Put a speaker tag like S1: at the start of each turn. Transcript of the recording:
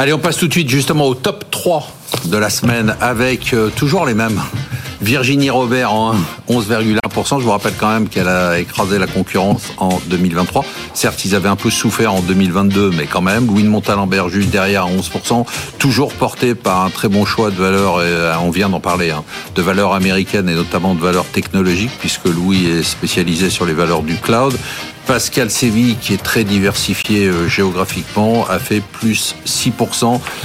S1: Allez, on passe tout de suite justement au top 3 de la semaine avec euh, toujours les mêmes. Virginie Robert en 11,1%. Je vous rappelle quand même qu'elle a écrasé la concurrence en 2023. Certes, ils avaient un peu souffert en 2022, mais quand même. Louis de Montalembert juste derrière à 11%. Toujours porté par un très bon choix de valeurs, euh, on vient d'en parler, hein, de valeurs américaines et notamment de valeurs technologiques, puisque Louis est spécialisé sur les valeurs du cloud. Pascal Séville, qui est très diversifié euh, géographiquement, a fait plus 6%.